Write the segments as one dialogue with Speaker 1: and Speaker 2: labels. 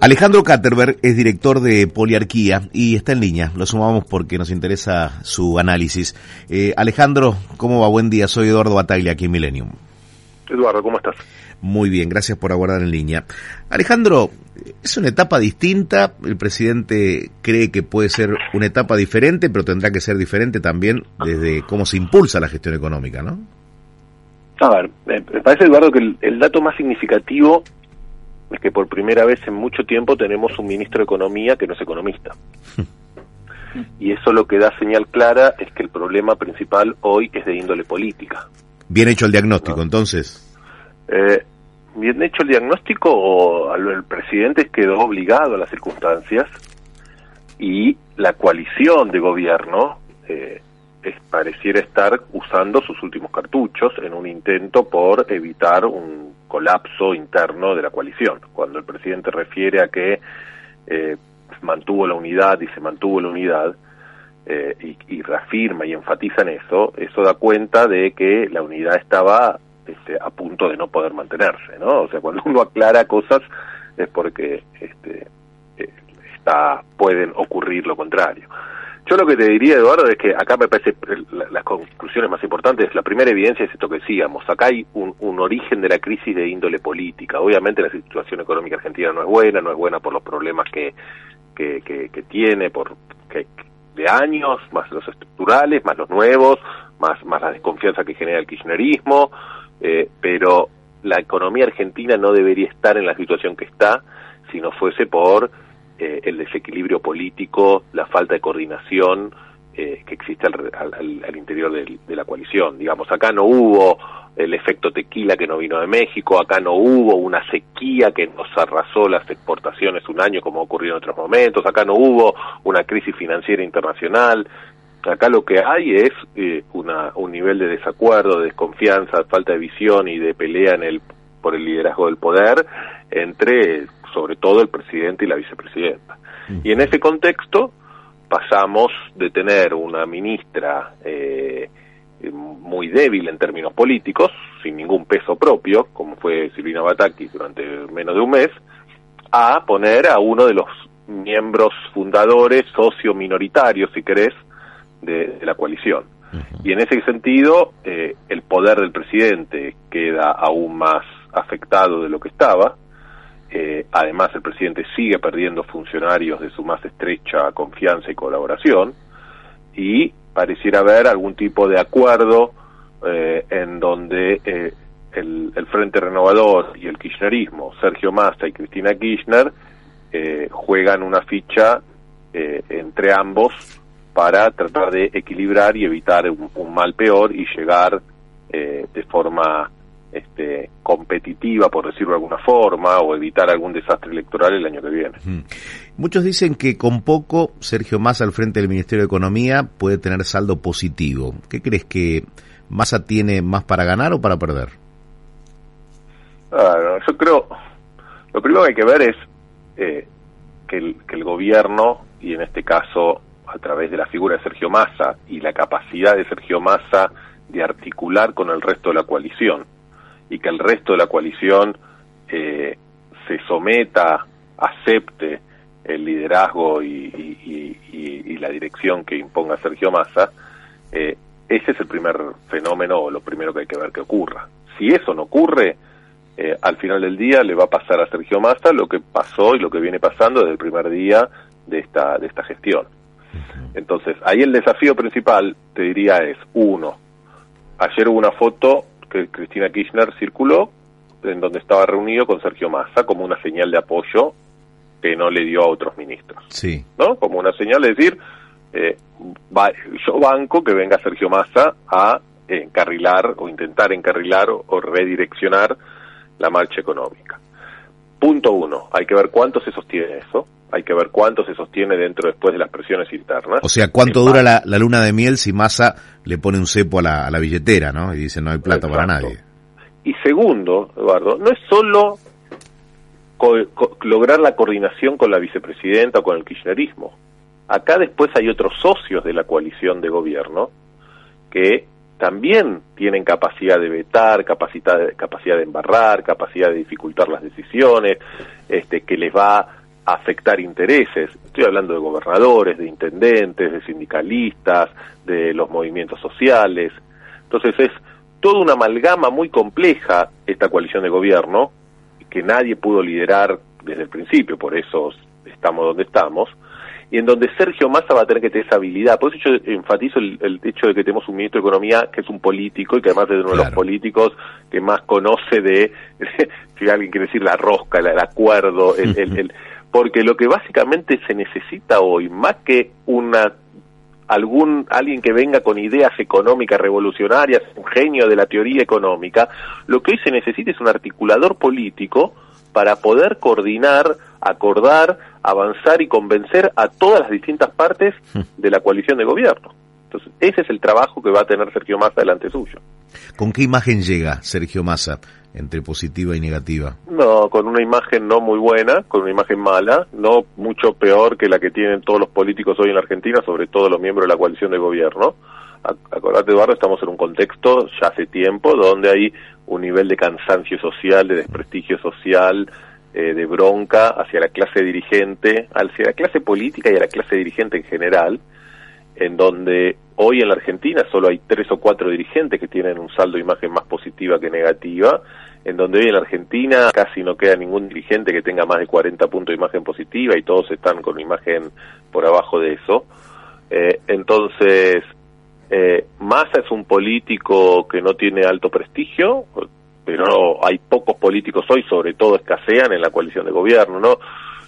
Speaker 1: Alejandro Katterberg es director de Poliarquía y está en línea. Lo sumamos porque nos interesa su análisis. Eh, Alejandro, ¿cómo va? Buen día. Soy Eduardo Bataglia aquí en Millennium.
Speaker 2: Eduardo, ¿cómo estás?
Speaker 1: Muy bien, gracias por aguardar en línea. Alejandro, es una etapa distinta. El presidente cree que puede ser una etapa diferente, pero tendrá que ser diferente también desde cómo se impulsa la gestión económica, ¿no?
Speaker 2: A ver, me parece, Eduardo, que el dato más significativo es que por primera vez en mucho tiempo tenemos un ministro de Economía que no es economista. y eso lo que da señal clara es que el problema principal hoy es de índole política.
Speaker 1: Bien hecho el diagnóstico, entonces.
Speaker 2: Eh, bien hecho el diagnóstico o el presidente quedó obligado a las circunstancias y la coalición de gobierno eh, pareciera estar usando sus últimos cartuchos en un intento por evitar un colapso interno de la coalición. Cuando el presidente refiere a que eh, mantuvo la unidad y se mantuvo la unidad, eh, y, reafirma y enfatiza en eso, eso da cuenta de que la unidad estaba este, a punto de no poder mantenerse, ¿no? O sea, cuando uno aclara cosas es porque este, eh, está, pueden ocurrir lo contrario. Yo lo que te diría, Eduardo, es que acá me parece las conclusiones más importantes. La primera evidencia es esto que decíamos. Acá hay un, origen de la crisis de índole política. Obviamente la situación económica argentina no es buena, no es buena por los problemas que, que, que, tiene, por que, de años, más los estructurales, más los nuevos, más, más la desconfianza que genera el kirchnerismo, eh, pero la economía argentina no debería estar en la situación que está si no fuese por eh, el desequilibrio político, la falta de coordinación eh, que existe al, interior de la coalición. Digamos, acá no hubo el efecto tequila que no vino de México, acá no hubo una sequía que nos arrasó las exportaciones un año como ocurrió en otros momentos, acá no hubo una crisis financiera internacional, acá lo que hay es eh, una, un nivel de desacuerdo, de desconfianza, falta de visión y de pelea en el por el liderazgo del poder entre sobre todo el presidente y la vicepresidenta. Y en ese contexto pasamos de tener una ministra eh, muy débil en términos políticos, sin ningún peso propio, como fue Silvina Bataki durante menos de un mes, a poner a uno de los miembros fundadores, socio minoritarios, si querés, de, la coalición. Y en ese sentido, eh, el poder del presidente queda aún más afectado de lo que estaba, eh, además, el presidente sigue perdiendo funcionarios de su más estrecha confianza y colaboración y pareciera haber algún tipo de acuerdo eh, en donde eh, el, Frente Renovador y el Kirchnerismo, Sergio Massa y Cristina Kirchner, juegan una ficha entre ambos para tratar de equilibrar y evitar un mal peor y llegar de forma este, competitiva, por decirlo de alguna forma, o evitar algún desastre electoral el año que viene.
Speaker 1: Muchos dicen que con poco Sergio Massa al frente del Ministerio de Economía puede tener saldo positivo. ¿Qué crees que Massa tiene más para ganar o para perder?
Speaker 2: yo creo, lo primero que hay que ver es eh, que, el, que el gobierno, y en este caso a través de la figura de Sergio Massa y la capacidad de Sergio Massa de articular con el resto de la coalición, y que el resto de la coalición eh, se someta, acepte el liderazgo y, la dirección que imponga Sergio Massa, eh, ese es el primer fenómeno o lo primero que hay que ver que ocurra. Si eso no ocurre, eh, al final del día le va a pasar a Sergio Massa lo que pasó y lo que viene pasando desde el primer día de esta, de esta gestión. Entonces, ahí el desafío principal, te diría, es, uno, ayer hubo una foto que Cristina Kirchner circuló, en donde estaba reunido con Sergio Massa como una señal de apoyo que no le dio a otros ministros.
Speaker 1: Sí.
Speaker 2: ¿No? Como una señal de decir, eh, yo banco que venga Sergio Massa a encarrilar o intentar encarrilar o, redireccionar la marcha económica. punto uno, hay que ver cuánto se sostiene eso, hay que ver cuánto se sostiene dentro después de las presiones internas.
Speaker 1: O sea, cuánto dura la, luna de miel si Massa le pone un cepo a la, billetera, ¿no? Y dice no hay plata para nadie.
Speaker 2: Y segundo, Eduardo, no es solo lograr la coordinación con la vicepresidenta o con el kirchnerismo. Acá después hay otros socios de la coalición de gobierno que también tienen capacidad de vetar, capacidad de, capacidad de embarrar, capacidad de dificultar las decisiones, este, que les va a afectar intereses. Estoy hablando de gobernadores, de intendentes, de sindicalistas, de los movimientos sociales. Entonces es toda una amalgama muy compleja esta coalición de gobierno, que nadie pudo liderar desde el principio, por eso estamos donde estamos, y en donde Sergio Massa va a tener que tener esa habilidad. Por eso yo enfatizo el, hecho de que tenemos un ministro de Economía que es un político y que además es uno de los políticos que más conoce de, si alguien quiere decir, la rosca, el, acuerdo, el, el, porque lo que básicamente se necesita hoy, más que una algún alguien que venga con ideas económicas revolucionarias, un genio de la teoría económica, lo que hoy se necesita es un articulador político para poder coordinar, acordar, avanzar y convencer a todas las distintas partes hmm. de la coalición de gobierno. Entonces, ese es el trabajo que va a tener Sergio Massa delante suyo.
Speaker 1: ¿Con qué imagen llega Sergio Massa entre positiva y negativa?
Speaker 2: No, con una imagen no muy buena, con una imagen mala, no mucho peor que la que tienen todos los políticos hoy en la Argentina, sobre todo los miembros de la coalición de gobierno. Acordate, Eduardo, estamos en un contexto ya hace tiempo donde hay un nivel de cansancio social, de desprestigio social, eh, de bronca hacia la clase dirigente, hacia la clase política y a la clase dirigente en general, en donde hoy en la Argentina solo hay tres o cuatro dirigentes que tienen un saldo de imagen más positiva que negativa, en donde hoy en la Argentina casi no queda ningún dirigente que tenga más de 40 puntos de imagen positiva y todos están con imagen por abajo de eso. Eh, entonces, eh, Massa es un político que no tiene alto prestigio, pero hay pocos políticos hoy, sobre todo escasean en la coalición de gobierno, ¿no?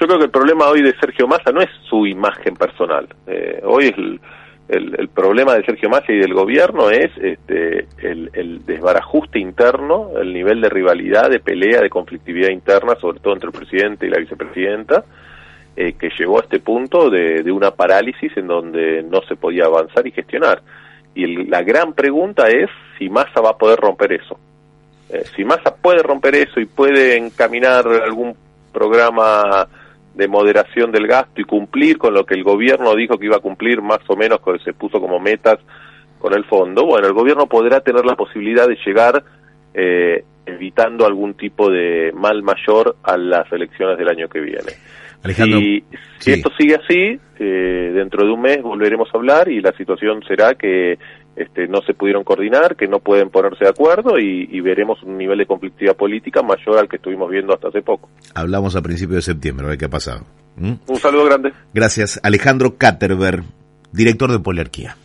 Speaker 2: Yo creo que el problema hoy de Sergio Massa no es su imagen personal. Eh, hoy el, el, problema de Sergio Massa y del gobierno es este, el, el, desbarajuste interno, el nivel de rivalidad, de pelea, de conflictividad interna, sobre todo entre el presidente y la vicepresidenta, eh, que llegó a este punto de, de, una parálisis en donde no se podía avanzar y gestionar. Y la gran pregunta es si Massa va a poder romper eso. Eh, si Massa puede romper eso y puede encaminar algún programa de moderación del gasto y cumplir con lo que el gobierno dijo que iba a cumplir más o menos que se puso como metas con el fondo, bueno, el gobierno podrá tener la posibilidad de llegar eh, evitando algún tipo de mal mayor a las elecciones del año que viene.
Speaker 1: Alejandro,
Speaker 2: si, si esto sigue así, eh, dentro de un mes volveremos a hablar y la situación será que este, no se pudieron coordinar, que no pueden ponerse de acuerdo y, veremos un nivel de conflictividad política mayor al que estuvimos viendo hasta hace poco.
Speaker 1: Hablamos a principios de septiembre, a ver qué ha pasado.
Speaker 2: ¿Mm? Un saludo grande.
Speaker 1: Gracias. Alejandro Caterberg, director de Poliarquía.